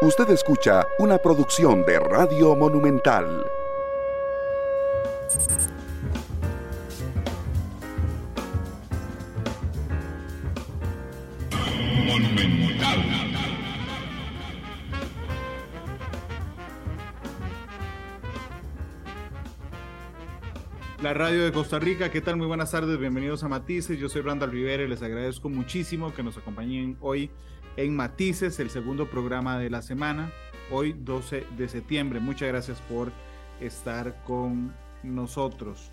Usted escucha una producción de Radio Monumental. La radio de Costa Rica, ¿qué tal? Muy buenas tardes, bienvenidos a Matices. Yo soy Randall Rivera y les agradezco muchísimo que nos acompañen hoy en Matices, el segundo programa de la semana, hoy 12 de septiembre. Muchas gracias por estar con nosotros.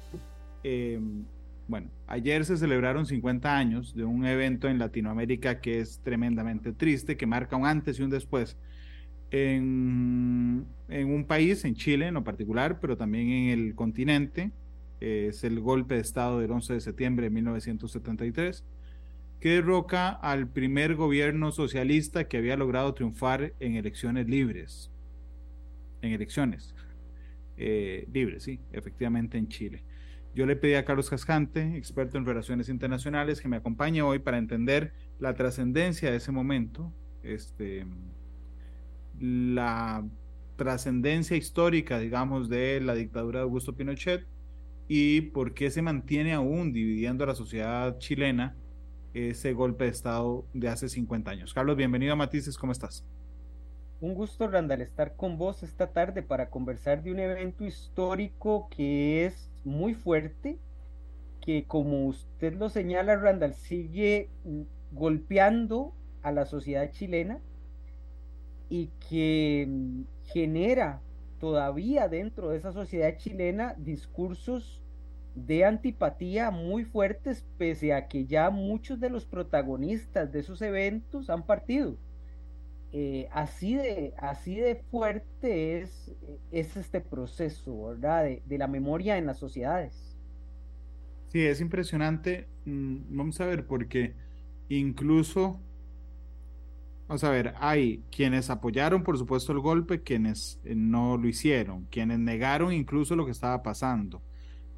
Em, bueno, ayer se celebraron 50 años de un evento en Latinoamérica que es tremendamente triste, que marca un antes y un después en, en un país, en Chile en lo particular, pero también en el continente. Es el golpe de Estado del 11 de septiembre de 1973 que derroca al primer gobierno socialista que había logrado triunfar en elecciones libres. En elecciones eh, libres, sí, efectivamente en Chile. Yo le pedí a Carlos Cascante, experto en relaciones internacionales, que me acompañe hoy para entender la trascendencia de ese momento, este, la trascendencia histórica, digamos, de la dictadura de Augusto Pinochet y por qué se mantiene aún dividiendo a la sociedad chilena ese golpe de Estado de hace 50 años. Carlos, bienvenido a Matices, ¿cómo estás? Un gusto, Randall, estar con vos esta tarde para conversar de un evento histórico que es muy fuerte, que como usted lo señala, Randall, sigue golpeando a la sociedad chilena y que mm, genera todavía dentro de esa sociedad chilena discursos de antipatía muy fuertes, pese a que ya muchos de los protagonistas de esos eventos han partido. Eh, así, de, así de fuerte es, es este proceso, ¿verdad? De, la memoria en las sociedades. Sí, es impresionante. Mm, vamos a ver, porque incluso, vamos a ver, hay quienes apoyaron, por supuesto, el golpe, quienes eh, no lo hicieron, quienes negaron incluso lo que estaba pasando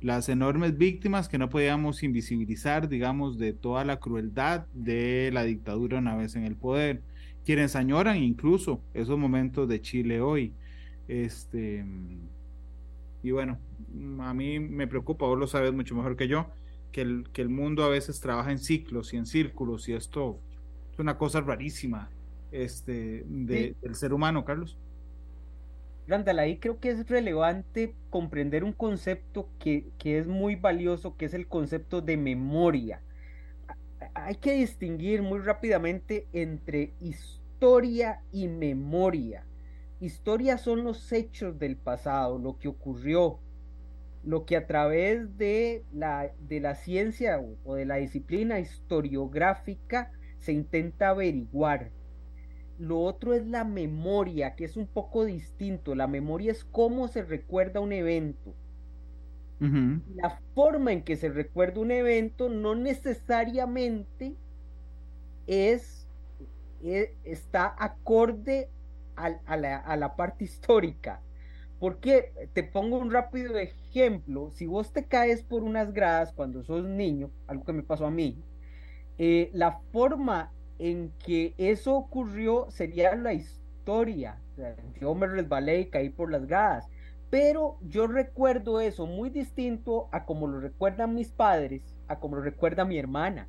las enormes víctimas que no podíamos invisibilizar, digamos, de toda la crueldad de la dictadura una vez en el poder, quienes añoran incluso esos momentos de Chile hoy. Este, y bueno, a mí me preocupa, vos lo sabes mucho mejor que yo, que el, que el mundo a veces trabaja en ciclos y en círculos y esto es una cosa rarísima este, de, del ser humano, Carlos. Randall, ahí creo que es relevante comprender un concepto que, es muy valioso, que es el concepto de memoria. Hay que distinguir muy rápidamente entre historia y memoria. Historia son los hechos del pasado, lo que ocurrió, lo que a través de la, de la ciencia o de la disciplina historiográfica se intenta averiguar. Lo otro es la memoria, que es un poco distinto. La memoria es cómo se recuerda un evento. La forma en que se recuerda un evento no necesariamente es, e, está acorde a, la, a la parte histórica. Porque te pongo un rápido ejemplo. Si vos te caes por unas gradas cuando sos niño, algo que me pasó a mí, eh, la forma en que eso ocurrió sería la historia. yo me resbalé y caí por las gradas. Pero yo recuerdo eso muy distinto a como lo recuerdan mis padres, a como lo recuerda mi hermana.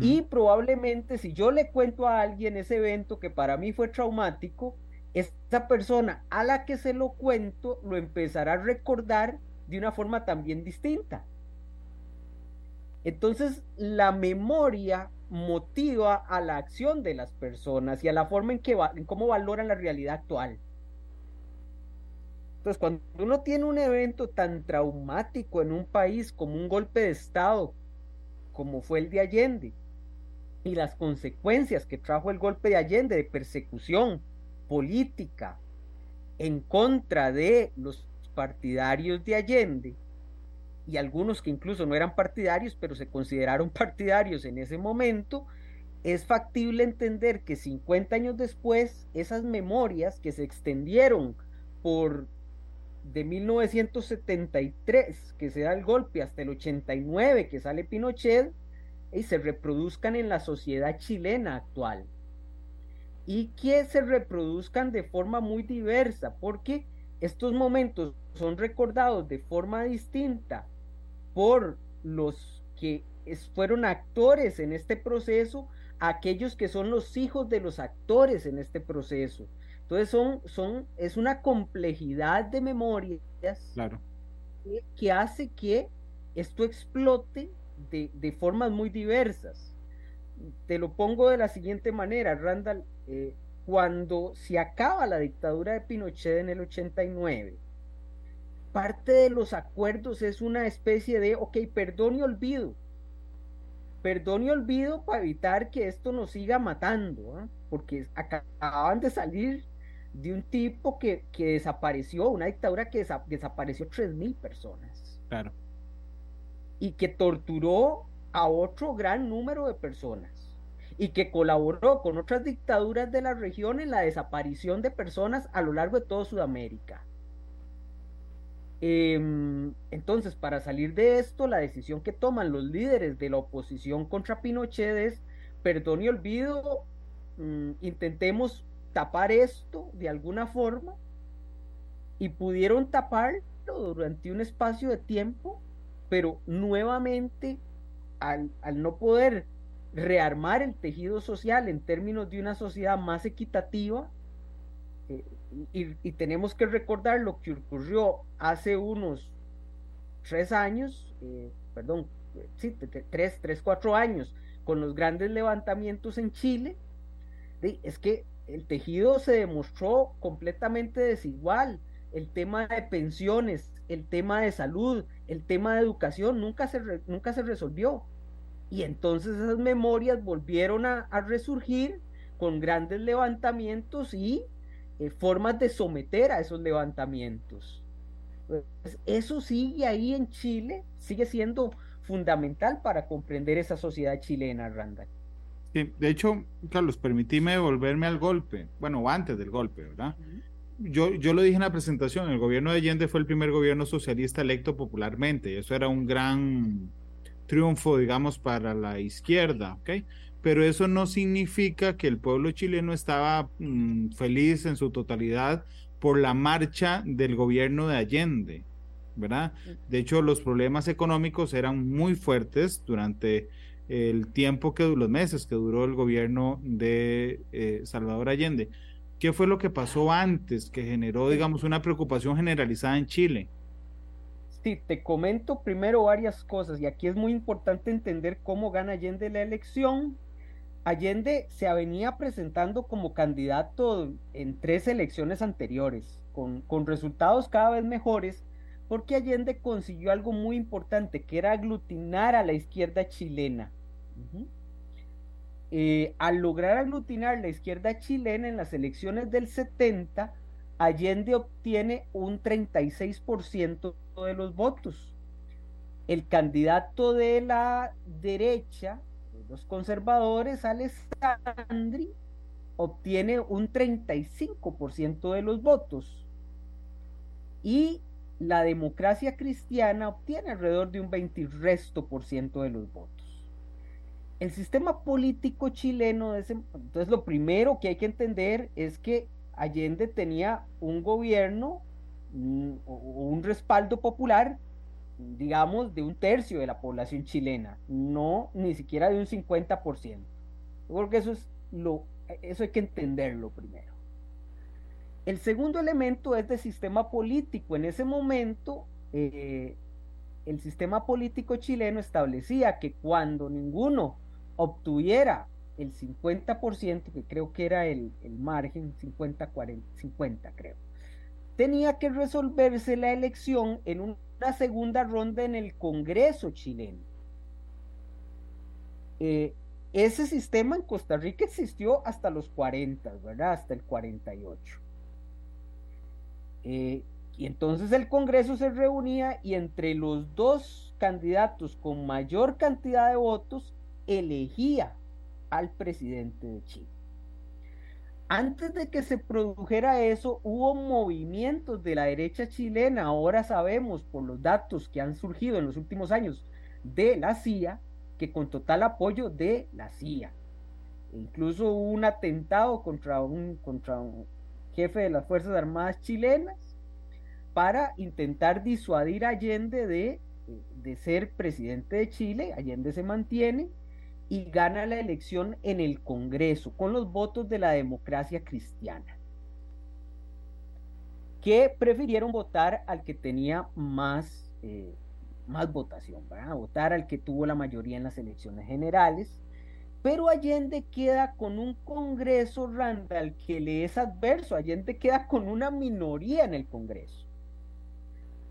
Y probablemente si yo le cuento a alguien ese evento que para mí fue traumático, esa persona a la que se lo cuento lo empezará a recordar de una forma también distinta. Entonces, la memoria motiva a la acción de las personas y a la forma en que cómo valoran la realidad actual. Entonces, cuando uno tiene un evento tan traumático en un país como un golpe de Estado, como fue el de Allende, y las consecuencias que trajo el golpe de Allende de persecución política en contra de los partidarios de Allende, y algunos que incluso no eran partidarios, pero se consideraron partidarios en ese momento, es factible entender que 50 años después, esas memorias que se extendieron por de 1973, que se da el golpe, hasta el 89, que sale Pinochet, y se reproduzcan en la sociedad chilena actual. y que se reproduzcan de forma muy diversa, porque estos momentos son recordados de forma distinta por los que fueron actores en este proceso, aquellos que son los hijos de los actores en este proceso. Entonces son, son, es una complejidad de memorias claro. que, hace que esto explote de, de, formas muy diversas. Te lo pongo de la siguiente manera, Randall, eh, cuando se acaba la dictadura de Pinochet en el 89, parte de los acuerdos es una especie de, ok, perdón y olvido. Perdón y olvido para evitar que esto nos siga matando, ¿ah? porque acababan de salir de un tipo que, que desapareció, una dictadura que desapareció 3.000 personas. Claro. Y que torturó a otro gran número de personas y que colaboró con otras dictaduras de la región en la desaparición de personas a lo largo de toda Sudamérica. Em, entonces, para salir de esto, la decisión que toman los líderes de la oposición contra Pinochet es, perdón y olvido, mm, intentemos tapar esto de alguna forma y pudieron taparlo durante un espacio de tiempo, pero nuevamente al, al no poder rearmar el tejido social en términos de una sociedad más equitativa. Eh, y, tenemos que recordar lo que ocurrió hace unos tres años, eh, perdón, sí, tres, tres, cuatro años, con los grandes levantamientos en Chile, es que el tejido se demostró completamente desigual. El tema de pensiones, el tema de salud, el tema de educación nunca se, nunca se resolvió. Y entonces esas memorias volvieron a, resurgir con grandes levantamientos y eh, formas de someter a esos levantamientos. Pues, eso sigue ahí en Chile, sigue siendo fundamental para comprender esa sociedad chilena, Randall. Sí, de hecho, Carlos, permitíme volverme al golpe, bueno, antes del golpe, ¿verdad? Yo, yo lo dije en la presentación, el gobierno de Allende fue el primer gobierno socialista electo popularmente, y eso era un gran triunfo, digamos, para la izquierda, ¿ok? Pero eso no significa que el pueblo chileno estaba mm, feliz en su totalidad por la marcha del gobierno de Allende, ¿verdad? De hecho, los problemas económicos eran muy fuertes durante el tiempo que los meses que duró el gobierno de eh, Salvador Allende. ¿Qué fue lo que pasó antes que generó, digamos, una preocupación generalizada en Chile? Sí, te comento primero varias cosas y aquí es muy importante entender cómo gana Allende la elección. Allende se venía presentando como candidato en tres elecciones anteriores, con, con resultados cada vez mejores, porque Allende consiguió algo muy importante, que era aglutinar a la izquierda chilena. Eh, al lograr aglutinar la izquierda chilena en las elecciones del 70, Allende obtiene un 36% de los votos. El candidato de la derecha, los conservadores, Alessandri, obtiene un 35% de los votos. Y la democracia cristiana obtiene alrededor de un 20 resto por ciento de los votos. El sistema político chileno, entonces lo primero que hay que entender es que Allende tenía un gobierno, un, un respaldo popular, digamos, de un tercio de la población chilena, no ni siquiera de un 50%. Yo creo que eso es lo, eso hay que entenderlo primero. El segundo elemento es de sistema político. En ese momento, eh, el sistema político chileno establecía que cuando ninguno obtuviera el 50%, que creo que era el, margen, 50, 40, 50 creo, tenía que resolverse la elección en una segunda ronda en el Congreso chileno. Eh, ese sistema en Costa Rica existió hasta los 40, ¿verdad? Hasta el 48. Eh, y entonces el Congreso se reunía y entre los dos candidatos con mayor cantidad de votos elegía al presidente de Chile. Antes de que se produjera eso, hubo movimientos de la derecha chilena, ahora sabemos por los datos que han surgido en los últimos años de la CIA, que con total apoyo de la CIA. Incluso hubo un atentado contra un, contra un jefe de las Fuerzas Armadas chilenas para intentar disuadir a Allende de, de ser presidente de Chile. Allende se mantiene y gana la elección en el Congreso con los votos de la democracia cristiana, que prefirieron votar al que tenía más, eh, más votación, votar al que tuvo la mayoría en las elecciones generales pero Allende queda con un Congreso, Randall, que le es adverso. Allende queda con una minoría en el Congreso.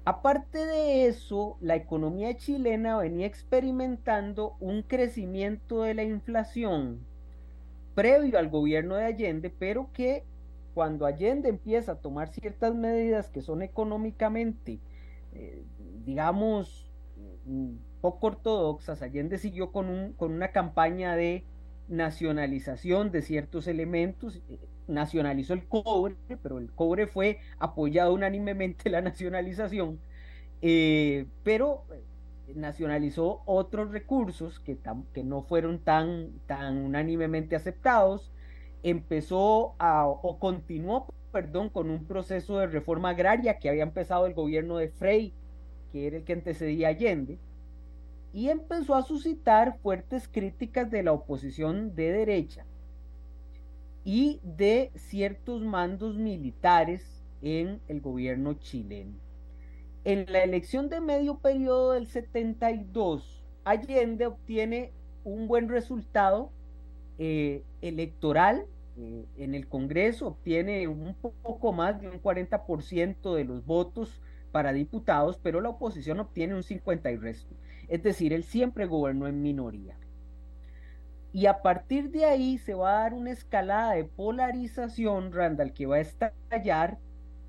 Aparte de eso, la economía chilena venía experimentando un crecimiento de la inflación previo al gobierno de Allende, pero que cuando Allende empieza a tomar ciertas medidas que son económicamente, eh, digamos, mm, poco ortodoxas, Allende siguió con, un, con una campaña de nacionalización de ciertos elementos, eh, nacionalizó el cobre, pero el cobre fue apoyado unánimemente la nacionalización, eh, pero eh, nacionalizó otros recursos que, que no fueron tan, tan unánimemente aceptados, empezó a, o continuó, perdón, con un proceso de reforma agraria que había empezado el gobierno de Frey, que era el que antecedía Allende, y empezó a suscitar fuertes críticas de la oposición de derecha y de ciertos mandos militares en el gobierno chileno. En la elección de medio periodo del 72, Allende obtiene un buen resultado eh, electoral eh, en el Congreso, obtiene un poco más de un 40% de los votos para diputados, pero la oposición obtiene un 50 y resto. Es decir, él siempre gobernó en minoría. Y a partir de ahí se va a dar una escalada de polarización, Randall, que va a estallar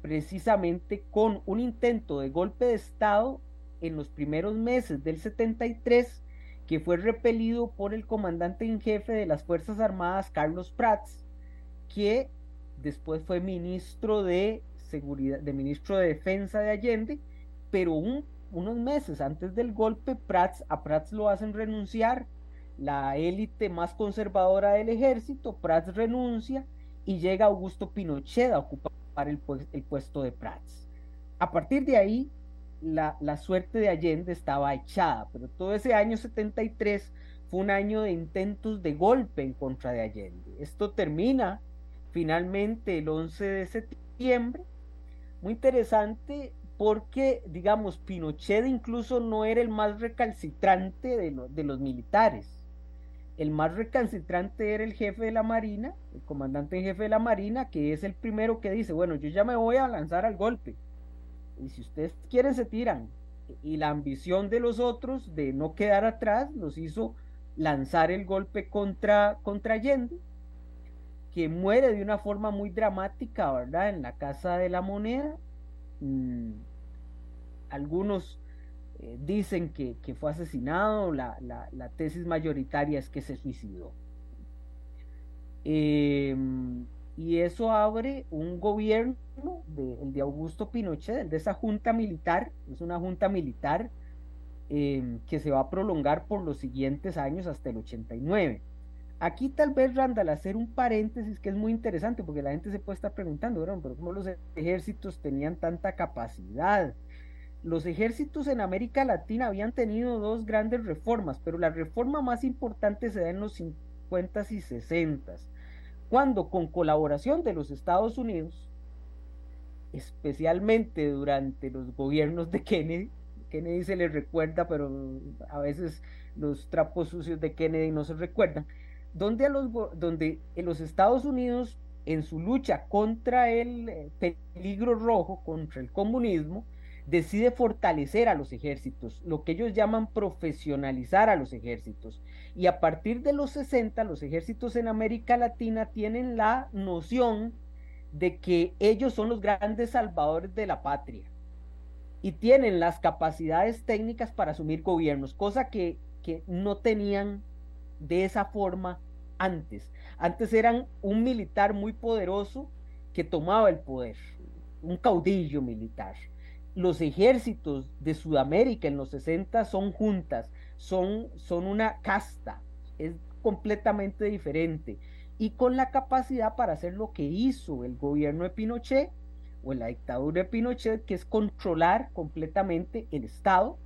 precisamente con un intento de golpe de Estado en los primeros meses del 73, que fue repelido por el comandante en jefe de las Fuerzas Armadas, Carlos Prats, que después fue ministro de seguridad, de ministro de defensa de Allende, pero un unos meses antes del golpe, Prats, a Prats lo hacen renunciar, la élite más conservadora del ejército, Prats renuncia y llega Augusto Pinochet a ocupar el, puesto de Prats. A partir de ahí, la, la, suerte de Allende estaba echada, pero todo ese año 73 fue un año de intentos de golpe en contra de Allende. Esto termina finalmente el 11 de septiembre. Muy interesante, porque, digamos, Pinochet incluso no era el más recalcitrante de, los militares. El más recalcitrante era el jefe de la Marina, el comandante en jefe de la Marina, que es el primero que dice, bueno, yo ya me voy a lanzar al golpe. Y si ustedes quieren, se tiran. Y la ambición de los otros de no quedar atrás los hizo lanzar el golpe contra, contra Allende, que muere de una forma muy dramática, ¿verdad? En la Casa de la Moneda Mm, algunos eh, dicen que, fue asesinado, la, tesis mayoritaria es que se suicidó. Em, y eso abre un gobierno, de, el de Augusto Pinochet, de esa junta militar, es una junta militar em, que se va a prolongar por los siguientes años hasta el 89. Aquí tal vez, Randall, hacer un paréntesis que es muy interesante, porque la gente se puede estar preguntando, pero ¿cómo los ejércitos tenían tanta capacidad? Los ejércitos en América Latina habían tenido dos grandes reformas, pero la reforma más importante se da en los 50 y 60, cuando con colaboración de los Estados Unidos, especialmente durante los gobiernos de Kennedy, Kennedy se le recuerda, pero a veces los trapos sucios de Kennedy no se recuerdan, donde, a los, donde en los Estados Unidos, en su lucha contra el eh, peligro rojo, contra el comunismo, decide fortalecer a los ejércitos, lo que ellos llaman profesionalizar a los ejércitos. Y a partir de los 60, los ejércitos en América Latina tienen la noción de que ellos son los grandes salvadores de la patria y tienen las capacidades técnicas para asumir gobiernos, cosa que, que no tenían de esa forma antes. Antes eran un militar muy poderoso que tomaba el poder, un caudillo militar. Los ejércitos de Sudamérica en los 60 son juntas, son, son una casta, es completamente diferente y con la capacidad para hacer lo que hizo el gobierno de Pinochet o la dictadura de Pinochet, que es controlar completamente el Estado,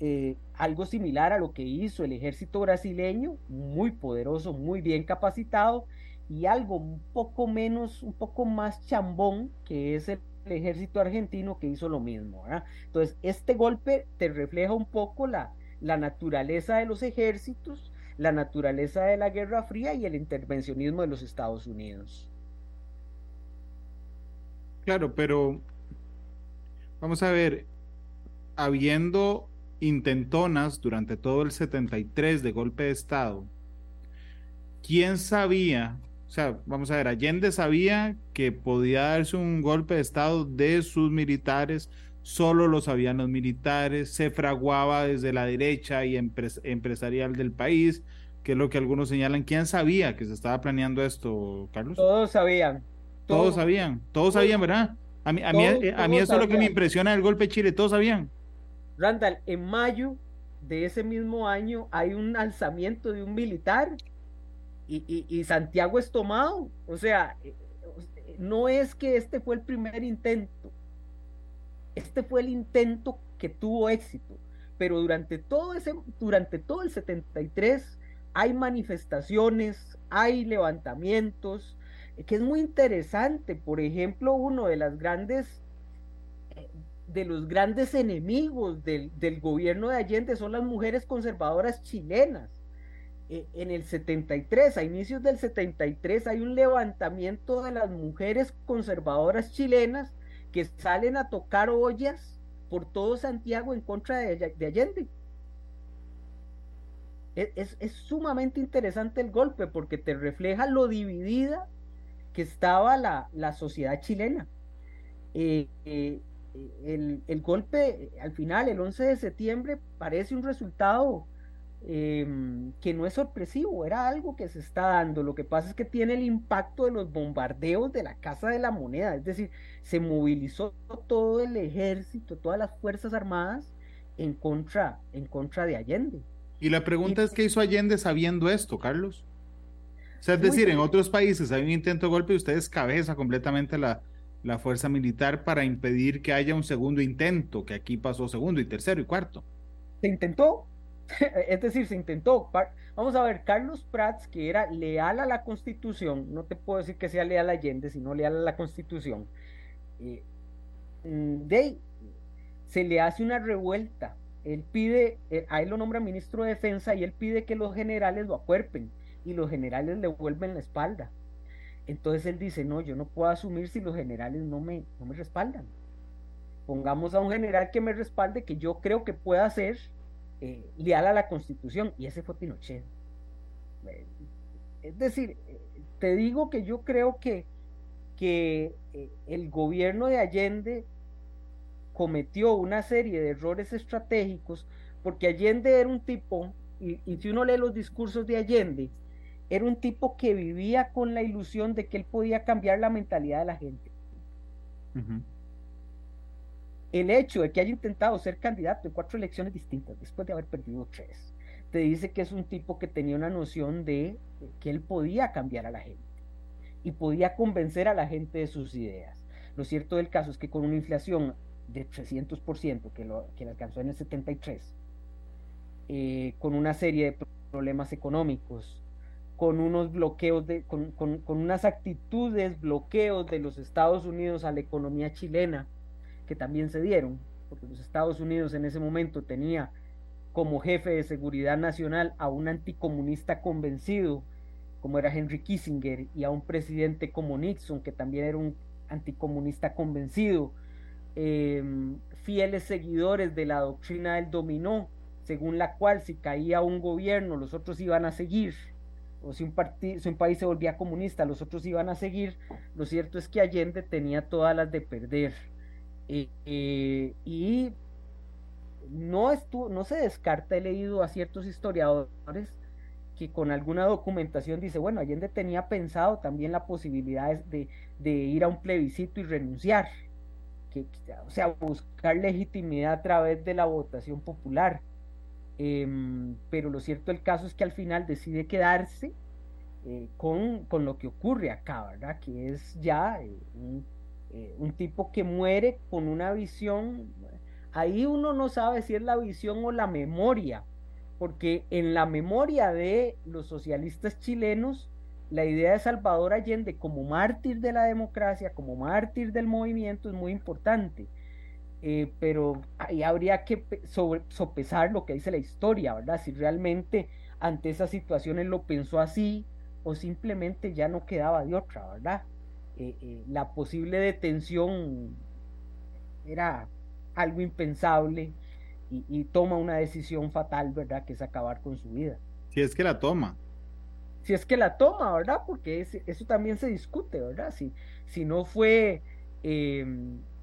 eh, algo similar a lo que hizo el ejército brasileño, muy poderoso, muy bien capacitado, y algo un poco menos, un poco más chambón, que es el, ejército argentino que hizo lo mismo. Entonces, este golpe te refleja un poco la, la naturaleza de los ejércitos, la naturaleza de la Guerra Fría y el intervencionismo de los Estados Unidos. Claro, pero vamos a ver, habiendo intentonas durante todo el 73 de golpe de Estado, ¿quién sabía? O sea, vamos a ver, Allende sabía que podía darse un golpe de Estado de sus militares, solo lo sabían los militares, se fraguaba desde la derecha y empresarial del país, que es lo que algunos señalan. ¿Quién sabía que se estaba planeando esto, Carlos? Todos sabían. Todos, sabían, todos, sabían, ¿verdad? A mí, a mí, a mí eso es lo que me impresiona del golpe de Chile, todos sabían. Randall, en mayo de ese mismo año hay un alzamiento de un militar y, Santiago es tomado. O sea, eh, no es que este fue el primer intento, este fue el intento que tuvo éxito, pero durante todo, ese, durante todo el 73 hay manifestaciones, hay levantamientos, que es muy interesante. Por ejemplo, uno de las grandes de los grandes enemigos del, gobierno de Allende son las mujeres conservadoras chilenas. Eh, en el 73, a inicios del 73, hay un levantamiento de las mujeres conservadoras chilenas que salen a tocar ollas por todo Santiago en contra de, Allende. Es, sumamente interesante el golpe porque te refleja lo dividida que estaba la, sociedad chilena. Eh, eh, el, golpe al final, el 11 de septiembre, parece un resultado em, que no es sorpresivo, era algo que se está dando. Lo que pasa es que tiene el impacto de los bombardeos de la Casa de la Moneda, es decir, se movilizó todo el ejército, todas las Fuerzas Armadas en contra, en contra de Allende. Y la pregunta es, ¿qué hizo Allende sabiendo esto, Carlos? O sea, es decir, en otros países hay un intento de golpe y ustedes cabeza completamente la, la fuerza militar para impedir que haya un segundo intento, que aquí pasó segundo y tercero y cuarto. Se intentó, es decir, se intentó. Vamos a ver, Carlos Prats, que era leal a la constitución, no te puedo decir que sea leal a Allende, sino leal a la constitución, eh, mm, de, se le hace una revuelta. Él pide, eh, a él lo nombra ministro de defensa y él pide que los generales lo acuerpen y los generales le vuelven la espalda. Entonces él dice, no, yo no puedo asumir si los generales no me, no me respaldan. Pongamos a un general que me respalde, que yo creo que pueda ser eh, leal a la constitución, y ese fue Pinochet. Eh, es decir, eh, te digo que yo creo que, que el gobierno de Allende cometió una serie de errores estratégicos, porque Allende era un tipo, y, y si uno lee los discursos de Allende, era un tipo que vivía con la ilusión de que él podía cambiar la mentalidad de la gente. El hecho de que haya intentado ser candidato en cuatro elecciones distintas después de haber perdido tres, te dice que es un tipo que tenía una noción de que él podía cambiar a la gente y podía convencer a la gente de sus ideas. Lo cierto del caso es que con una inflación de 300% que, lo, que alcanzó en el 73, eh, con una serie de problemas económicos, con unos bloqueos, de, con, con, unas actitudes, bloqueos de los Estados Unidos a la economía chilena, que también se dieron, porque los Estados Unidos en ese momento tenía como jefe de seguridad nacional a un anticomunista convencido, como era Henry Kissinger, y a un presidente como Nixon, que también era un anticomunista convencido, em, fieles seguidores de la doctrina del dominó, según la cual si caía un gobierno, los otros iban a seguir o si un, si un país se volvía comunista, los otros iban a seguir, lo cierto es que Allende tenía todas las de perder. Eh, eh, y no, estuvo, no se descarta, he leído a ciertos historiadores que con alguna documentación dice, bueno, Allende tenía pensado también la posibilidad de, ir a un plebiscito y renunciar, que, o sea, buscar legitimidad a través de la votación popular. Em, pero lo cierto del caso es que al final decide quedarse eh, con, con, lo que ocurre acá, ¿verdad? Que es ya eh, un, eh, un, tipo que muere con una visión, ahí uno no sabe si es la visión o la memoria, porque en la memoria de los socialistas chilenos, la idea de Salvador Allende como mártir de la democracia, como mártir del movimiento es muy importante. Eh, pero ahí habría que sobre, sopesar lo que dice la historia, ¿verdad? Si realmente ante esas situaciones lo pensó así o simplemente ya no quedaba de otra, ¿verdad? Eh, eh, la posible detención era algo impensable y, y, toma una decisión fatal, ¿verdad? Que es acabar con su vida. Si es que la toma. Si es que la toma, ¿verdad? Porque es, eso también se discute, ¿verdad? Si, si no fue...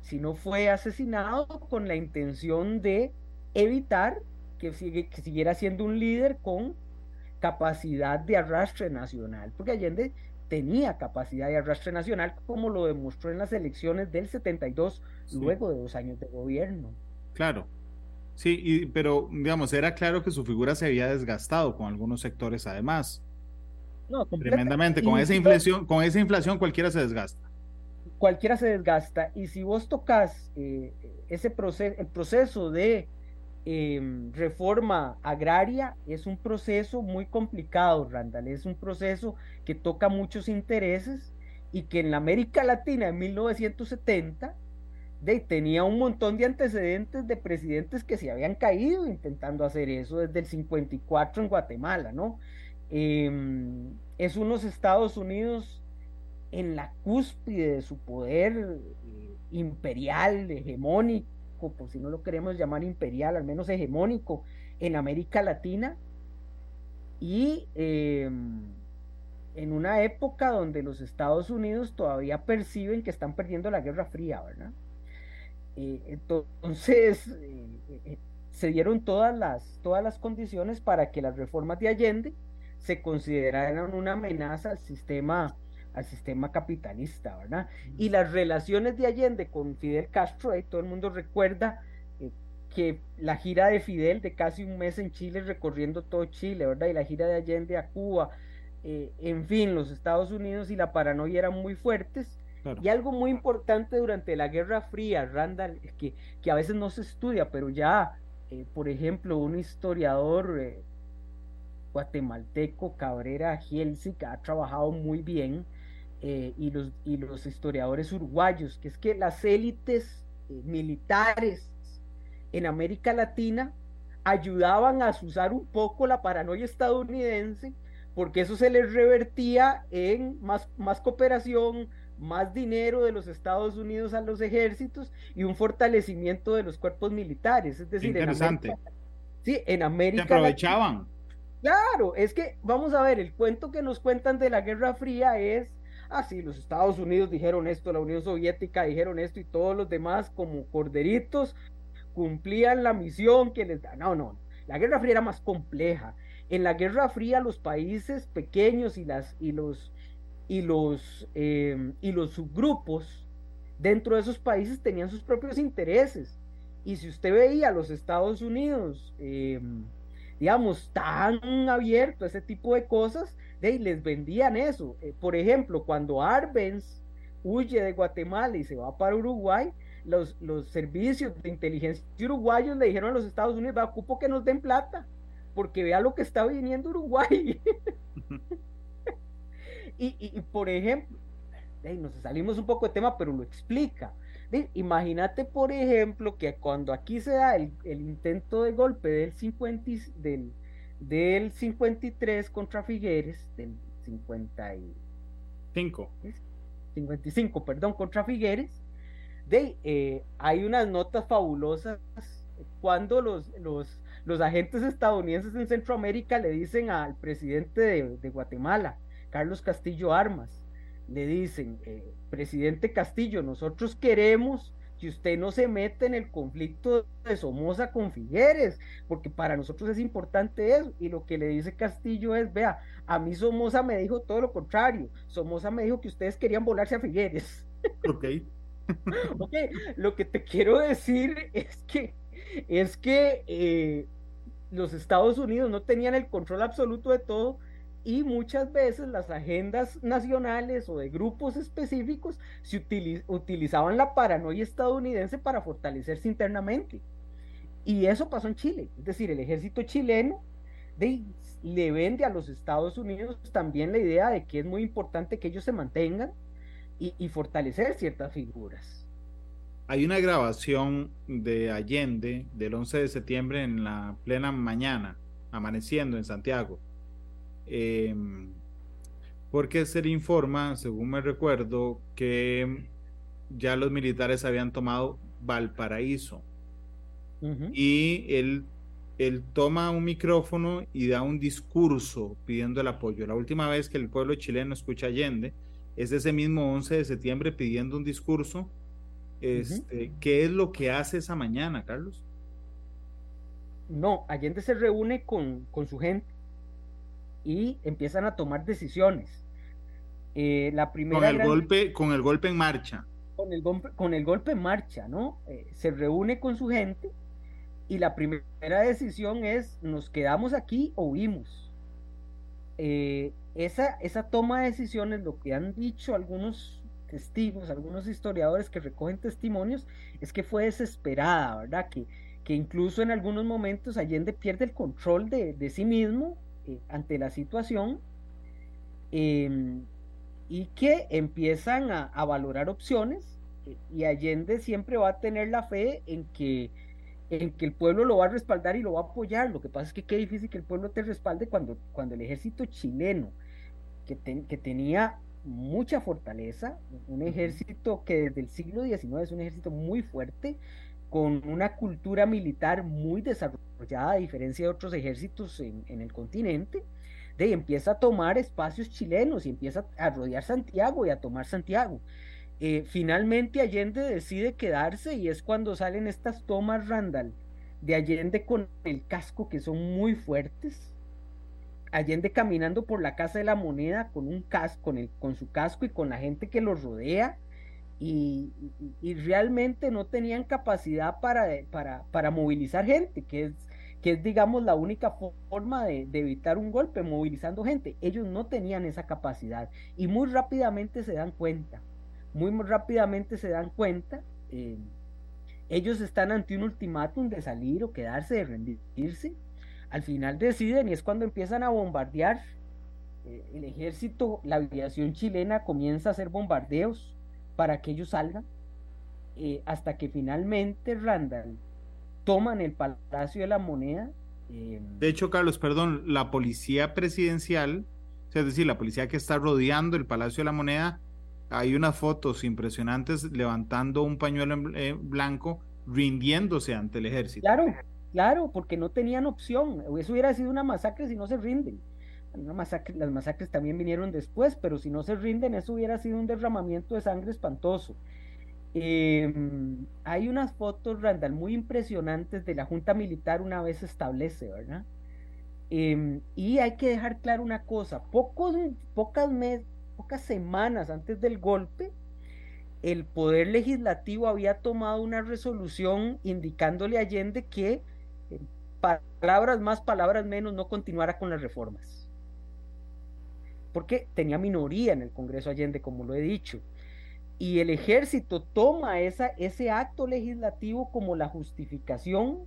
Eh, si no fue asesinado con la intención de evitar que, sigue, que siguiera siendo un líder con capacidad de arrastre nacional, porque Allende tenía capacidad de arrastre nacional, como lo demostró en las elecciones del 72, sí. luego de dos años de gobierno. Claro, sí, y, pero digamos, era claro que su figura se había desgastado con algunos sectores además. No, tremendamente, con esa inflación, con esa inflación cualquiera se desgasta cualquiera se desgasta. Y si vos tocas eh, ese proceso, el proceso de eh, reforma agraria, es un proceso muy complicado, Randall. Es un proceso que toca muchos intereses y que en la América Latina en 1970 de, tenía un montón de antecedentes de presidentes que se habían caído intentando hacer eso desde el 54 en Guatemala, ¿no? Eh, es unos Estados Unidos en la cúspide de su poder eh, imperial, hegemónico, por si no lo queremos llamar imperial, al menos hegemónico en América Latina, y eh, en una época donde los Estados Unidos todavía perciben que están perdiendo la Guerra Fría, ¿verdad? Eh, entonces, eh, se dieron todas las, todas las condiciones para que las reformas de Allende se consideraran una amenaza al sistema al sistema capitalista, ¿verdad? Y las relaciones de Allende con Fidel Castro, ahí todo el mundo recuerda eh, que la gira de Fidel de casi un mes en Chile recorriendo todo Chile, ¿verdad? Y la gira de Allende a Cuba, eh, en fin, los Estados Unidos y la paranoia eran muy fuertes. Claro. Y algo muy importante durante la Guerra Fría, Randall, que, que a veces no se estudia, pero ya, eh, por ejemplo, un historiador guatemalteco, Cabrera Gielsic, ha trabajado muy bien eh, y, los, y los historiadores uruguayos, que es que las élites eh, militares en América Latina ayudaban a usar un poco la paranoia estadounidense, porque eso se les revertía en más, más cooperación, más dinero de los Estados Unidos a los ejércitos y un fortalecimiento de los cuerpos militares. Es decir, Interesante. En América, sí, en América. Se aprovechaban. Latina, claro, es que vamos a ver, el cuento que nos cuentan de la Guerra Fría es ah, sí, los Estados Unidos dijeron esto, la Unión Soviética dijeron esto y todos los demás como corderitos cumplían la misión que les da. No, no, la Guerra Fría era más compleja. En la Guerra Fría los países pequeños y, las, y, los, y, los, eh, y los subgrupos dentro de esos países tenían sus propios intereses. Y si usted veía a los Estados Unidos, eh, digamos, tan abierto a ese tipo de cosas, de, les vendían eso. Eh, por ejemplo, cuando Arbenz huye de Guatemala y se va para Uruguay, los, los servicios de inteligencia uruguayos le dijeron a los Estados Unidos, va, ocupo que nos den plata, porque vea lo que está viniendo Uruguay. y, y, por ejemplo, de, nos salimos un poco de tema, pero lo explica. Imagínate, por ejemplo, que cuando aquí se da el, el intento de golpe del 50, del, del 53 contra Figueres, del 55, 55 perdón, contra Figueres, de, eh, hay unas notas fabulosas cuando los, los, los, agentes estadounidenses en Centroamérica le dicen al presidente de, de Guatemala, Carlos Castillo Armas, le dicen, eh, presidente Castillo, nosotros queremos que usted no se mete en el conflicto de Somoza con Figueres, porque para nosotros es importante eso. Y lo que le dice Castillo es, vea, a mí Somoza me dijo todo lo contrario. Somoza me dijo que ustedes querían volarse a Figueres. Ok. ok, lo que te quiero decir es que, es que, eh, los Estados Unidos no tenían el control absoluto de todo y muchas veces las agendas nacionales o de grupos específicos se utilizaban la paranoia estadounidense para fortalecerse internamente. Y eso pasó en Chile, es decir, el ejército chileno le vende a los Estados Unidos también la idea de que es muy importante que ellos se mantengan y, y fortalecer ciertas figuras. Hay una grabación de Allende del 11 de septiembre en la plena mañana, amaneciendo en Santiago eh, porque se le informa, según me recuerdo, que ya los militares habían tomado Valparaíso. Y él, él toma un micrófono y da un discurso pidiendo el apoyo. La última vez que el pueblo chileno escucha Allende es ese mismo 11 de septiembre pidiendo un discurso. Este, ¿Qué es lo que hace esa mañana, Carlos? No, Allende se reúne con, con su gente y empiezan a tomar decisiones. Eh, la primera con el golpe con el golpe en marcha. Con el golpe con el golpe en marcha no eh, se reúne con su gente y la primera decisión es nos quedamos aquí o huimos. Eh, esa esa toma de decisiones lo que han dicho algunos testigos algunos historiadores que recogen testimonios es que fue desesperada verdad que que incluso en algunos momentos Allende pierde el control de, de sí mismo eh, ante la situación em, y que empiezan a, valorar opciones eh, y Allende siempre va a tener la fe en que, en que el pueblo lo va a respaldar y lo va a apoyar. Lo que pasa es que qué difícil que el pueblo te respalde cuando, cuando el ejército chileno, que, que tenía mucha fortaleza, un ejército que desde el siglo XIX es un ejército muy fuerte, con una cultura militar muy desarrollada, a diferencia de otros ejércitos en, el continente, de empieza a tomar espacios chilenos y empieza a rodear Santiago y a tomar Santiago. Eh, finalmente Allende decide quedarse y es cuando salen estas tomas Randall de Allende con el casco que son muy fuertes. Allende caminando por la Casa de la Moneda con un casco, con, su casco y con la gente que lo rodea y, realmente no tenían capacidad para, para, para, movilizar gente, que es, que es, digamos, la única forma de, evitar un golpe, movilizando gente. Ellos no tenían esa capacidad y muy rápidamente se dan cuenta, muy, rápidamente se dan cuenta. Eh, ellos están ante un ultimátum de salir o quedarse, de rendirse. Al final deciden y es cuando empiezan a bombardear. Eh, el ejército, la aviación chilena comienza a hacer bombardeos para que ellos salgan, eh, hasta que finalmente Randall toman el Palacio de la Moneda. Em, de hecho, Carlos, perdón, la policía presidencial, es decir, la policía que está rodeando el Palacio de la Moneda, hay unas fotos impresionantes levantando un pañuelo blanco, rindiéndose ante el ejército. Claro, claro, porque no tenían opción. Eso hubiera sido una masacre si no se rinden las masacres también vinieron después, pero si no se rinden, eso hubiera sido un derramamiento de sangre espantoso. Em, hay unas fotos, Randall, muy impresionantes de la Junta Militar una vez establece, ¿verdad? Em, y hay que dejar claro una cosa, pocos, pocas, pocas semanas antes del golpe, el Poder Legislativo había tomado una resolución indicándole a Allende que, palabras más, palabras menos, no continuara con las reformas porque tenía minoría en el Congreso Allende, como lo he dicho. Y el ejército toma esa, ese acto legislativo como la justificación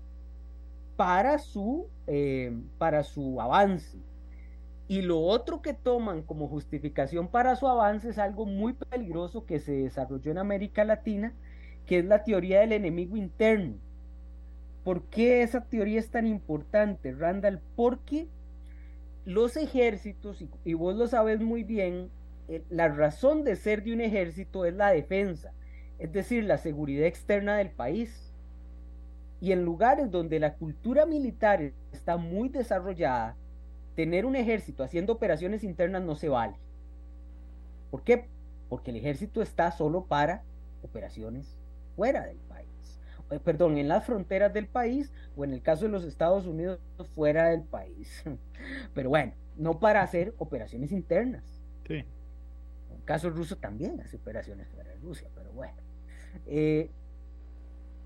para su, eh, para su avance. Y lo otro que toman como justificación para su avance es algo muy peligroso que se desarrolló en América Latina, que es la teoría del enemigo interno. ¿Por qué esa teoría es tan importante, Randall? Porque los ejércitos, y, vos lo sabes muy bien, eh, la razón de ser de un ejército es la defensa, es decir, la seguridad externa del país. Y en lugares donde la cultura militar está muy desarrollada, tener un ejército haciendo operaciones internas no se vale. ¿Por qué? Porque el ejército está solo para operaciones fuera del. Eh, perdón, en las fronteras del país o en el caso de los Estados Unidos fuera del país. Pero bueno, no para hacer operaciones internas. Sí. En el caso ruso también hace operaciones fuera de Rusia, pero bueno. Eh,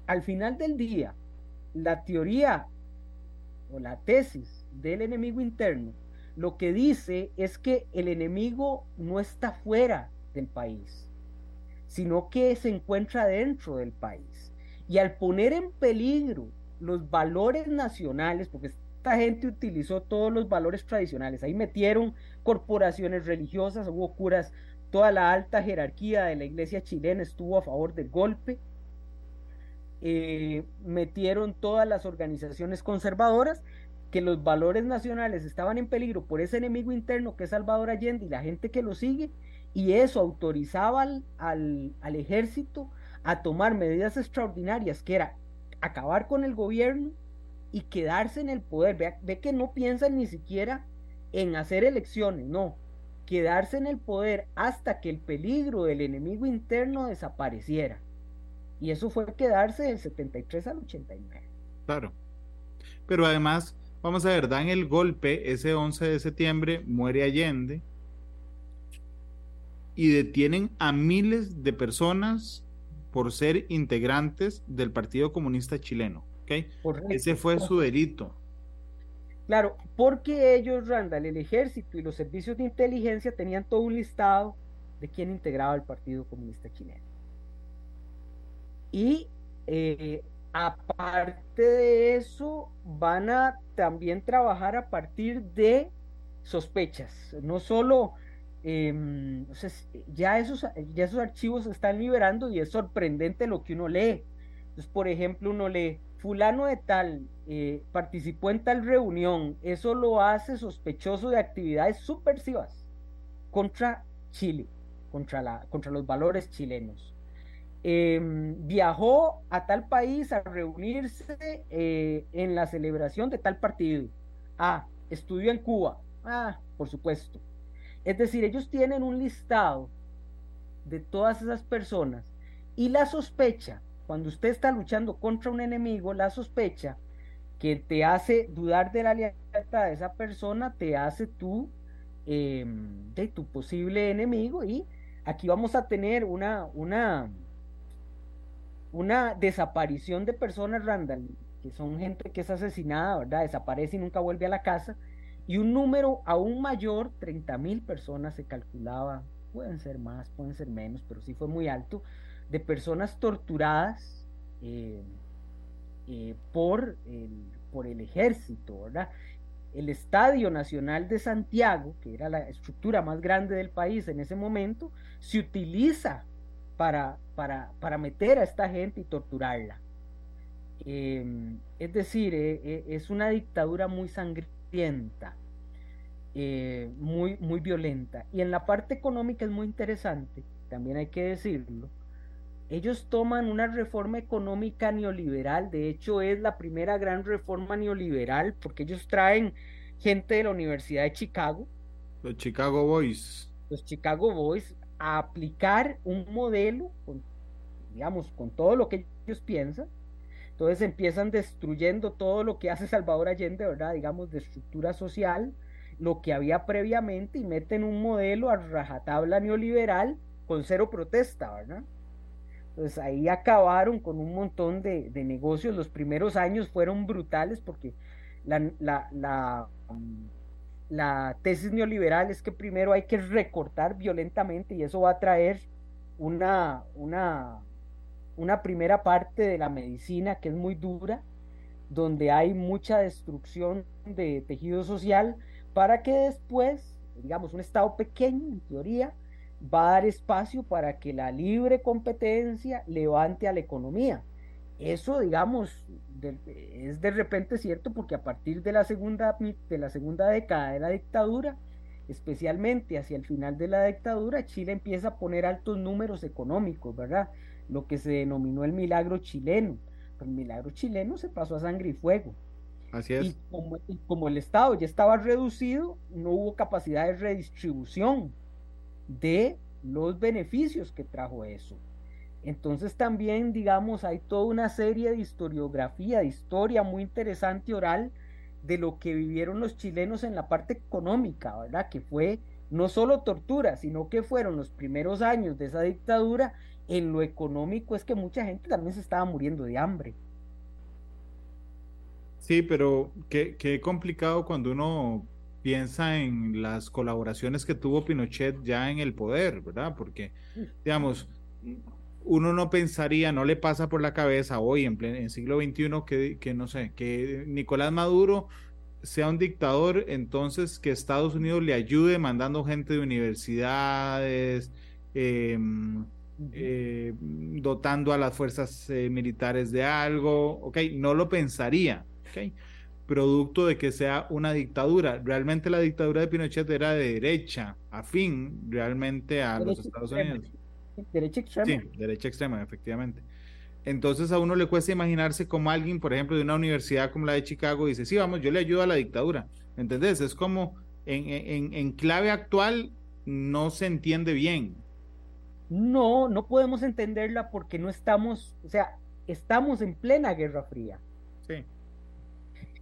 al final del día, la teoría o la tesis del enemigo interno lo que dice es que el enemigo no está fuera del país, sino que se encuentra dentro del país. Y al poner en peligro los valores nacionales, porque esta gente utilizó todos los valores tradicionales, ahí metieron corporaciones religiosas, hubo curas, toda la alta jerarquía de la iglesia chilena estuvo a favor del golpe, eh, metieron todas las organizaciones conservadoras, que los valores nacionales estaban en peligro por ese enemigo interno que es Salvador Allende y la gente que lo sigue, y eso autorizaba al, al, ejército a tomar medidas extraordinarias, que era acabar con el gobierno y quedarse en el poder. Ve, ve, que no piensan ni siquiera en hacer elecciones, no, quedarse en el poder hasta que el peligro del enemigo interno desapareciera. Y eso fue quedarse del 73 al 89. Claro. Pero además, vamos a ver, dan el golpe ese 11 de septiembre, muere Allende y detienen a miles de personas por ser integrantes del Partido Comunista Chileno. ¿okay? Ese fue su delito. Claro, porque ellos, Randall, el ejército y los servicios de inteligencia tenían todo un listado de quién integraba el Partido Comunista Chileno. Y eh, aparte de eso, van a también trabajar a partir de sospechas, no solo eh, ya, esos, ya esos archivos se están liberando y es sorprendente lo que uno lee. Entonces, por ejemplo, uno lee, fulano de tal eh, participó en tal reunión, eso lo hace sospechoso de actividades subversivas contra Chile, contra, la, contra los valores chilenos. Eh, viajó a tal país a reunirse eh, en la celebración de tal partido. Ah, estudió en Cuba. Ah, por supuesto. Es decir, ellos tienen un listado de todas esas personas y la sospecha, cuando usted está luchando contra un enemigo, la sospecha que te hace dudar de la lealtad de esa persona, te hace tú em, de tu posible enemigo y aquí vamos a tener una, una, una desaparición de personas random, que son gente que es asesinada, ¿verdad? Desaparece y nunca vuelve a la casa y un número aún mayor, 30 mil personas se calculaba, pueden ser más, pueden ser menos, pero sí fue muy alto, de personas torturadas eh, eh, por, el, por el ejército, ¿verdad? El Estadio Nacional de Santiago, que era la estructura más grande del país en ese momento, se utiliza para, para, para meter a esta gente y torturarla. Eh, es decir, es una dictadura muy sangrienta. Eh, muy, muy violenta. Y en la parte económica es muy interesante, también hay que decirlo. Ellos toman una reforma económica neoliberal, de hecho es la primera gran reforma neoliberal, porque ellos traen gente de la Universidad de Chicago. Los Chicago Boys. Los Chicago Boys a aplicar un modelo, con, digamos, con todo lo que ellos piensan. Entonces empiezan destruyendo todo lo que hace Salvador Allende, ¿verdad? Digamos, de estructura social, lo que había previamente y meten un modelo a rajatabla neoliberal con cero protesta, ¿verdad? Entonces ahí acabaron con un montón de, negocios. Los primeros años fueron brutales porque la, la, la, tesis neoliberal es que primero hay que recortar violentamente y eso va a traer una, una, una primera parte de la medicina que es muy dura, donde hay mucha destrucción de tejido social, para que después, digamos, un Estado pequeño, en teoría, va a dar espacio para que la libre competencia levante a la economía. Eso, digamos, es de repente cierto porque a partir de la, segunda, de la segunda década de la dictadura, especialmente hacia el final de la dictadura, Chile empieza a poner altos números económicos, ¿verdad? Lo que se denominó el milagro chileno. el milagro chileno se pasó a sangre y fuego. Así es. Y como, el Estado ya estaba reducido, no hubo capacidad de redistribución de los beneficios que trajo eso. Entonces también, digamos, hay toda una serie de historiografía, de historia muy interesante oral de lo que vivieron los chilenos en la parte económica, ¿verdad? Que fue no solo tortura, sino que fueron los primeros años de esa dictadura. En lo económico es que mucha gente también se estaba muriendo de hambre. Sí, pero qué, qué complicado cuando uno piensa en las colaboraciones que tuvo Pinochet ya en el poder, ¿verdad? Porque, digamos, uno no pensaría, no le pasa por la cabeza hoy en, en siglo XXI que, que, no sé, que Nicolás Maduro sea un dictador, entonces que Estados Unidos le ayude mandando gente de universidades, eh, eh, dotando a las fuerzas eh, militares de algo, ok, no lo pensaría, ok, producto de que sea una dictadura. Realmente la dictadura de Pinochet era de derecha, afín realmente a los Estados Unidos. Derecha extrema. Sí, derecha extrema, efectivamente. Entonces a uno le cuesta imaginarse como alguien, por ejemplo, de una universidad como la de Chicago dice, sí, vamos, yo le ayudo a la dictadura. ¿Entendés? Es como en, en, en clave actual no se entiende bien. No, no podemos entenderla porque no estamos, o sea, estamos en plena Guerra Fría. Sí.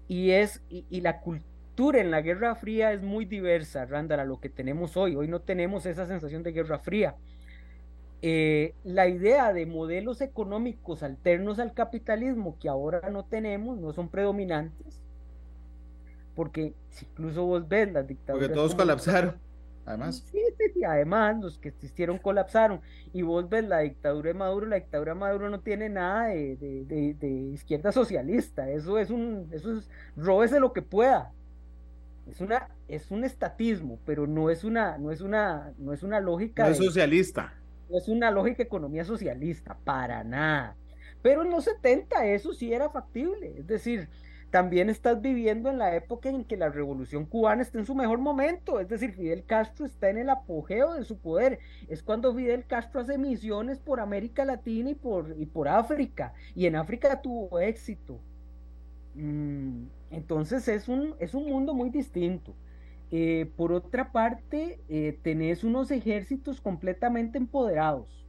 Y es, y, y la cultura en la Guerra Fría es muy diversa, Randall, a lo que tenemos hoy. Hoy no tenemos esa sensación de Guerra Fría eh, la idea de modelos económicos alternos al capitalismo que ahora no tenemos, no son predominantes, porque si incluso vos ves las dictaduras... Porque todos colapsaron, además. Sí, sí, además los que existieron colapsaron, y vos ves la dictadura de Maduro, la dictadura de Maduro no tiene nada de, de, de, de izquierda socialista, eso es un, eso es, róbese lo que pueda, es una, es un estatismo, pero no es una, no es una, no es una lógica. No es socialista no es una lógica economía socialista, para nada. Pero en los 70 eso sí era factible, es decir, también estás viviendo en la época en que la revolución cubana está en su mejor momento, es decir, Fidel Castro está en el apogeo de su poder, es cuando Fidel Castro hace misiones por América Latina y por, y por África, y en África tuvo éxito. Mm, entonces es un, es un mundo muy distinto. Eh, por otra parte, eh, tenés unos ejércitos completamente empoderados,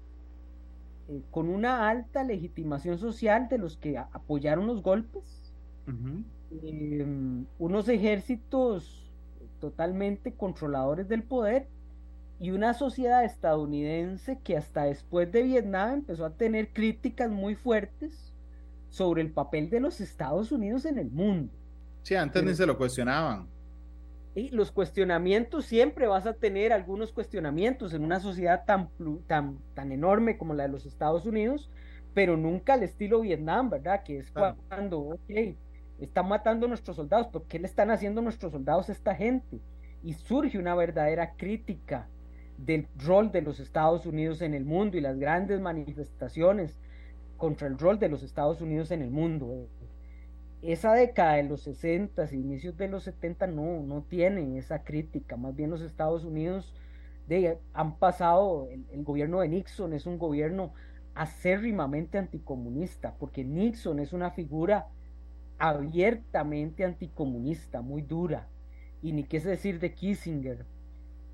eh, con una alta legitimación social de los que apoyaron los golpes, em, unos ejércitos totalmente controladores del poder y una sociedad estadounidense que hasta después de Vietnam empezó a tener críticas muy fuertes sobre el papel de los Estados Unidos en el mundo. Sí, antes ni se lo cuestionaban. Y los cuestionamientos, siempre vas a tener algunos cuestionamientos en una sociedad tan, tan, tan enorme como la de los Estados Unidos, pero nunca al estilo Vietnam, ¿verdad? Que es cuando, ok, están matando a nuestros soldados, ¿por qué le están haciendo nuestros soldados a esta gente? Y surge una verdadera crítica del rol de los Estados Unidos en el mundo y las grandes manifestaciones contra el rol de los Estados Unidos en el mundo esa década de los 60 y inicios de los 70 no, no tienen esa crítica, más bien los Estados Unidos de, han pasado, el, gobierno de Nixon es un gobierno acérrimamente anticomunista, porque Nixon es una figura abiertamente anticomunista, muy dura, y ni qué decir de Kissinger.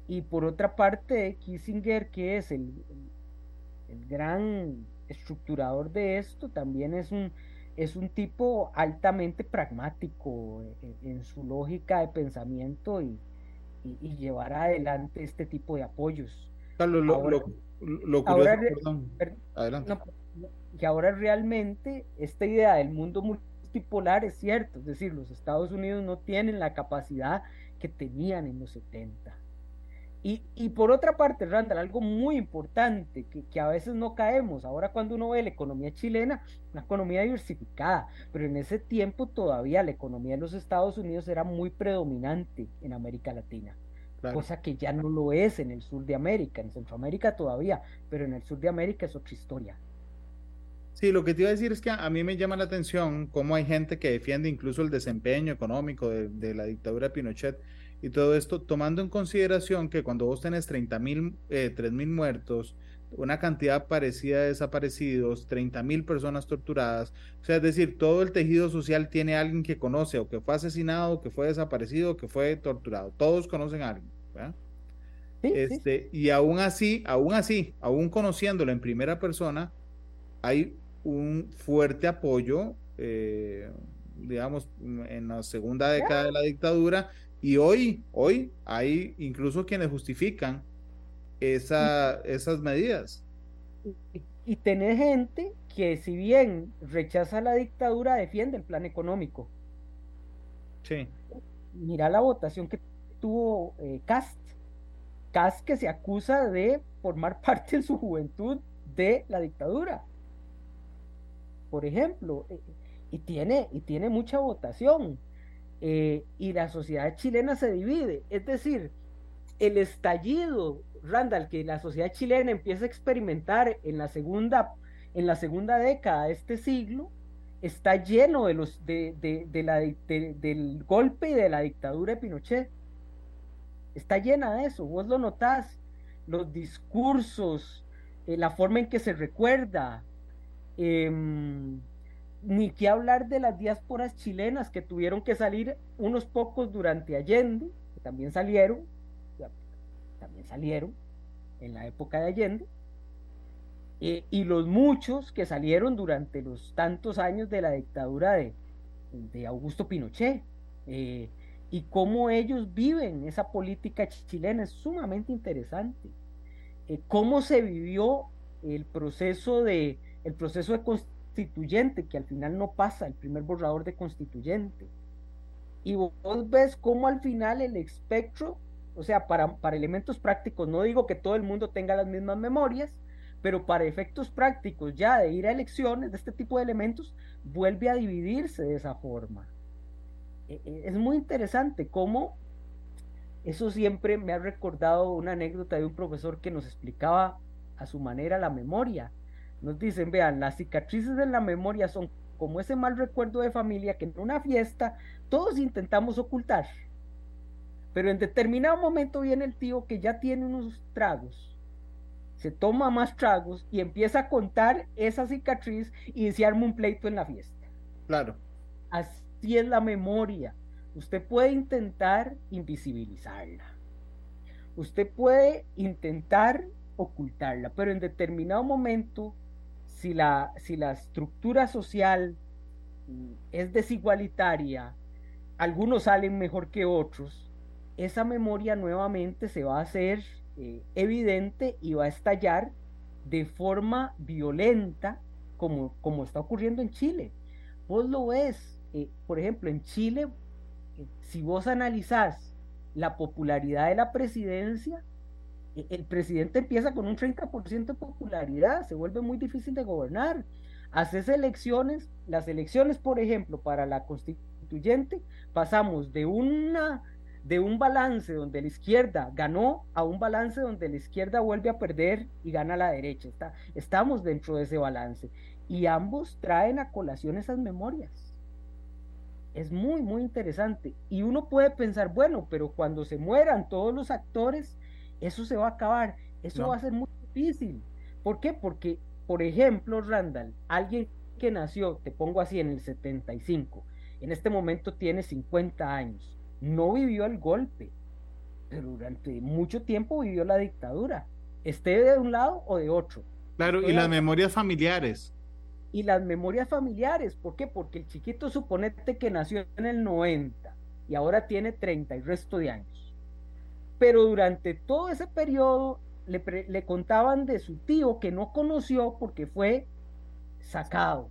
Y por otra parte, Kissinger, que es el, el gran estructurador de esto, también es un es un tipo altamente pragmático en, su lógica de pensamiento y, llevar adelante este tipo de apoyos. lo, ahora, y ahora realmente esta idea del mundo multipolar es cierto, es decir, los Estados Unidos no tienen la capacidad que tenían en los 70 y, por otra parte, Randall, algo muy importante que, a veces no caemos, ahora cuando uno ve la economía chilena, una economía diversificada, pero en ese tiempo todavía la economía de los Estados Unidos era muy predominante en América Latina, cosa que ya no lo es en el sur de América, en Centroamérica todavía, pero en el sur de América es otra historia. Sí, lo que te iba a decir es que a mí me llama la atención cómo hay gente que defiende incluso el desempeño económico de, de la dictadura de Pinochet y todo esto, tomando en consideración que cuando vos tenés 30 mil, eh, mil muertos, una cantidad parecida de desaparecidos, 30 mil personas torturadas, o sea, es decir, todo el tejido social tiene a alguien que conoce o que fue asesinado, que fue desaparecido, o que fue torturado, todos conocen a alguien, este, Y aún así, aún así, aún conociéndolo en primera persona, hay un fuerte apoyo, eh, digamos, en la segunda década de la dictadura, y hoy, hoy hay incluso quienes justifican esa, esas medidas. Y, y tenés gente que si bien rechaza la dictadura, defiende el plan económico. Sí. Mira la votación que tuvo eh, Cast. Cast que se acusa de formar parte en su juventud de la dictadura. Por ejemplo, eh, y tiene, y tiene mucha votación. Eh, y la sociedad chilena se divide. Es decir, el estallido, Randall, que la sociedad chilena empieza a experimentar en la segunda, en la segunda década de este siglo, está lleno de los, de, de, la, del golpe y de la dictadura de Pinochet. Está llena de eso, vos lo notás, los discursos, eh, la forma en que se recuerda, em, ni que hablar de las diásporas chilenas que tuvieron que salir unos pocos durante Allende, que también salieron, también salieron en la época de Allende, eh, y los muchos que salieron durante los tantos años de la dictadura de, de Augusto Pinochet. Eh, y cómo ellos viven esa política chilena es sumamente interesante. Eh, cómo se vivió el proceso de el proceso de constituyente que al final no pasa el primer borrador de constituyente y vos ves cómo al final el espectro o sea para, para elementos prácticos no digo que todo el mundo tenga las mismas memorias pero para efectos prácticos ya de ir a elecciones de este tipo de elementos vuelve a dividirse de esa forma e, e, es muy interesante cómo eso siempre me ha recordado una anécdota de un profesor que nos explicaba a su manera la memoria. Nos dicen, vean, las cicatrices de la memoria son como ese mal recuerdo de familia que en una fiesta todos intentamos ocultar. Pero en determinado momento viene el tío que ya tiene unos tragos, se toma más tragos y empieza a contar esa cicatriz y se arma un pleito en la fiesta. Claro. Así es la memoria Usted puede intentar invisibilizarla. Usted puede intentar ocultarla, pero en determinado momento, si la, si la estructura social es desigualitaria, algunos salen mejor que otros, esa memoria nuevamente se va a hacer eh, evidente y va a estallar de forma violenta como, como está ocurriendo en Chile. Vos lo ves, eh, por ejemplo, en Chile si vos analizás la popularidad de la presidencia, el presidente empieza con un 30% de popularidad, se vuelve muy difícil de gobernar. Haces elecciones, las elecciones, por ejemplo, para la constituyente, pasamos de una de un balance donde la izquierda ganó a un balance donde la izquierda vuelve a perder y gana la derecha. Está, estamos dentro de ese balance. Y ambos traen a colación esas memorias es muy, muy interesante. Y uno puede pensar, bueno, pero cuando se mueran todos los actores, eso se va a acabar. Eso va a ser muy difícil. ¿Por qué? Porque, por ejemplo, Randall, alguien que nació, te pongo así, en el 75, en este momento tiene 50 años, no vivió el golpe, pero durante mucho tiempo vivió la dictadura, esté de un lado o de otro. Claro, y las memorias familiares y las memorias familiares. ¿Por qué? Porque el chiquito suponete que nació en el 90 y ahora tiene 30 y resto de años. Pero durante todo ese periodo le, le contaban de su tío que no conoció porque fue sacado.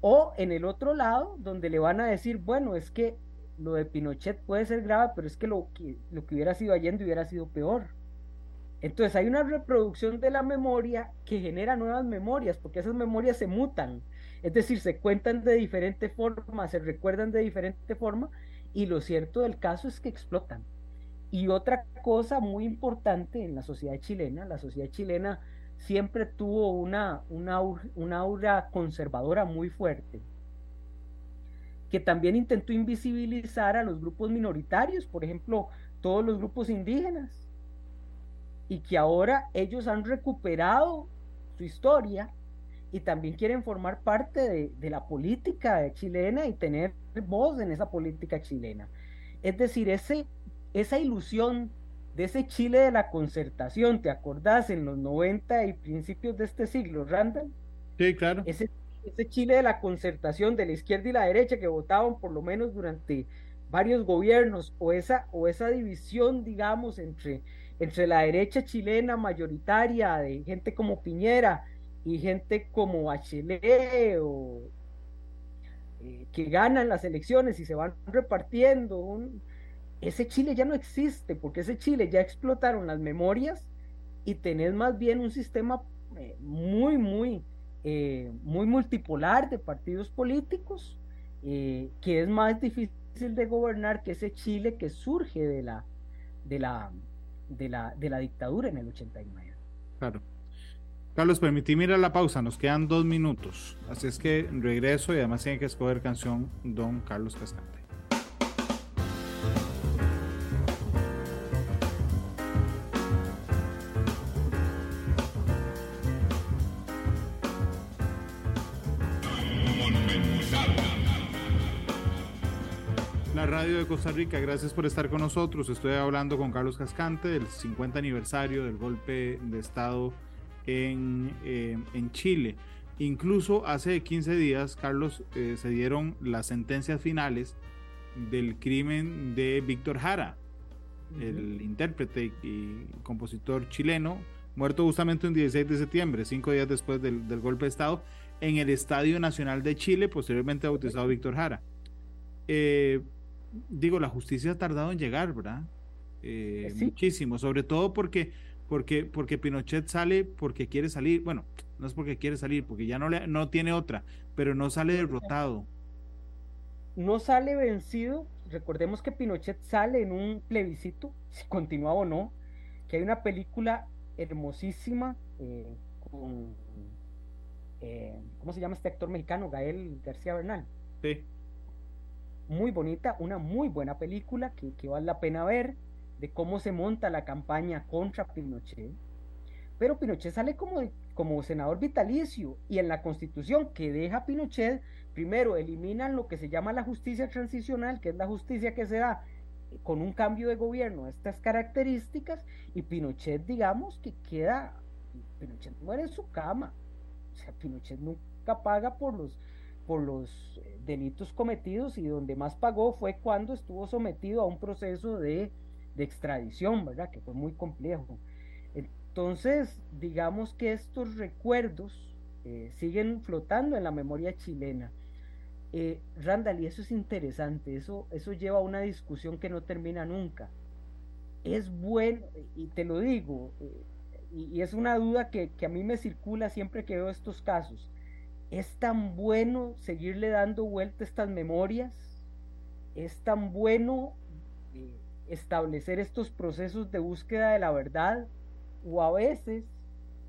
O en el otro lado, donde le van a decir, bueno, es que lo de Pinochet puede ser grave, pero es que lo que, lo que hubiera sido Allende hubiera sido peor. Entonces hay una reproducción de la memoria que genera nuevas memorias, porque esas memorias se mutan, es decir, se cuentan de diferente forma, se recuerdan de diferente forma, y lo cierto del caso es que explotan. Y otra cosa muy importante en la sociedad chilena, la sociedad chilena siempre tuvo una, una, una aura conservadora muy fuerte, que también intentó invisibilizar a los grupos minoritarios, por ejemplo, todos los grupos indígenas y que ahora ellos han recuperado su historia y también quieren formar parte de, la política chilena y tener voz en esa política chilena. Es decir, ese, esa ilusión de ese Chile de la concertación, ¿te acordás en los 90 y principios de este siglo, Randall? Sí, claro. Ese, ese Chile de la concertación de la izquierda y la derecha que votaban por lo menos durante varios gobiernos o esa, o esa división, digamos, entre entre la derecha chilena mayoritaria de gente como Piñera y gente como Bachelet o, eh, que ganan las elecciones y se van repartiendo. Ese Chile ya no existe, porque ese Chile ya explotaron las memorias y tenés más bien un sistema eh, muy, muy, eh, muy multipolar de partidos políticos, que es más difícil de gobernar que ese Chile que surge de la, de la, de la, de la dictadura en el 89. Claro. Carlos, permití ir a la pausa, nos quedan dos minutos. Así es que regreso y además tiene que escoger canción Don Carlos Cascante. Costa Rica, gracias por estar con nosotros. Estoy hablando con Carlos Cascante del 50 aniversario del golpe de Estado eh, en, Chile. Incluso hace 15 días, Carlos, eh, se dieron las sentencias finales del crimen de Víctor Jara, el intérprete y compositor chileno, muerto justamente un 16 de septiembre, cinco días después del, golpe de Estado, en el Estadio Nacional de Chile, posteriormente bautizado Víctor Jara. Eh, digo, la justicia ha tardado en llegar, ¿verdad? Muchísimo, sobre todo porque porque, porque Pinochet sale porque quiere salir, bueno, no es porque quiere salir, porque ya no, le, no tiene otra, pero no sale derrotado. No sale vencido, recordemos que Pinochet sale en un plebiscito, si continúa o no, que hay una película hermosísima eh, con, eh, ¿cómo se llama este actor mexicano? Gael García Bernal. Sí. Muy bonita, una muy buena película que, que vale la pena ver de cómo se monta la campaña contra Pinochet, pero Pinochet sale como, como senador vitalicio y en la constitución que deja Pinochet, primero eliminan lo que se llama la justicia transicional, que es la justicia que se da eh, con un cambio de gobierno, estas características, y Pinochet, digamos, que queda, Pinochet muere en su cama, o sea, Pinochet nunca paga por los, por los eh, delitos cometidos y donde más pagó fue cuando estuvo sometido a un proceso de extradición, ¿verdad? Que fue muy complejo. Entonces, digamos que estos recuerdos eh, siguen flotando en la memoria chilena. Eh, Randall, y eso es interesante, eso, eso lleva a una discusión que no termina nunca. Es bueno, y te lo digo, eh, y, es una duda que, que, a mí me circula siempre que veo estos casos. ¿Es tan bueno seguirle dando vuelta estas memorias? ¿Es tan bueno establecer estos procesos de búsqueda de la verdad o a veces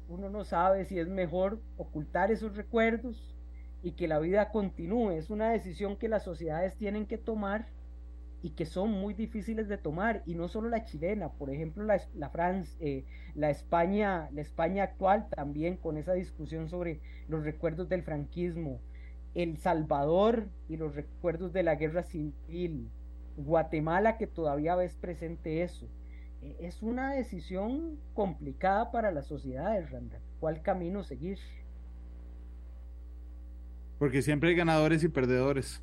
uno no sabe si es mejor ocultar esos recuerdos y que la vida continúe. Es una decisión que las sociedades tienen que tomar y que son muy difíciles de tomar y no solo la chilena, por ejemplo la, la, eh, la España, la España actual también con esa discusión sobre los recuerdos del franquismo, El Salvador y los recuerdos de la guerra civil, Guatemala que todavía ves presente eso. E, es una decisión complicada para las sociedades, Randa. ¿Cuál camino seguir? Porque siempre hay ganadores y perdedores.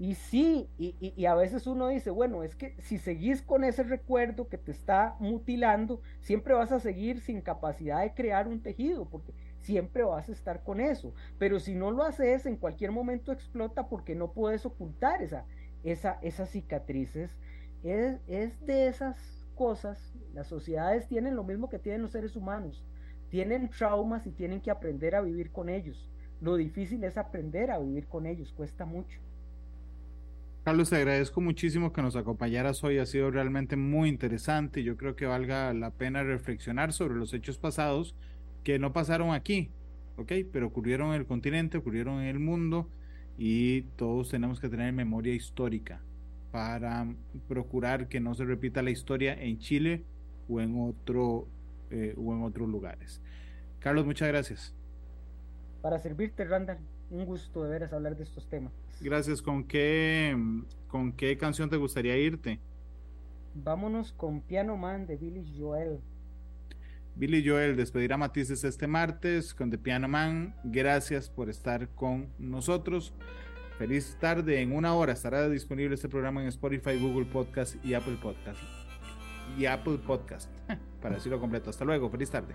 Y sí, y, y, a veces uno dice, bueno, es que si seguís con ese recuerdo que te está mutilando, siempre vas a seguir sin capacidad de crear un tejido, porque siempre vas a estar con eso. Pero si no lo haces, en cualquier momento explota porque no puedes ocultar esa, esa, esas cicatrices, es, es de esas cosas, las sociedades tienen lo mismo que tienen los seres humanos, tienen traumas y tienen que aprender a vivir con ellos. Lo difícil es aprender a vivir con ellos, cuesta mucho. Carlos, te agradezco muchísimo que nos acompañaras hoy, ha sido realmente muy interesante. Yo creo que valga la pena reflexionar sobre los hechos pasados que no pasaron aquí, ¿ok? Pero ocurrieron en el continente, ocurrieron en el mundo y todos tenemos que tener memoria histórica para procurar que no se repita la historia en Chile o en otro eh, o en otros lugares. Carlos, muchas gracias. Para servirte, Randall, un gusto de veras hablar de estos temas. Gracias. ¿Con qué, con qué canción te gustaría irte? Vámonos con Piano Man de Billy Joel. Billy Joel despedirá Matices este martes con The Piano Man. Gracias por estar con nosotros. Feliz tarde. En una hora estará disponible este programa en Spotify, Google Podcast y Apple Podcast. Y Apple Podcast, para decirlo completo. Hasta luego. Feliz tarde.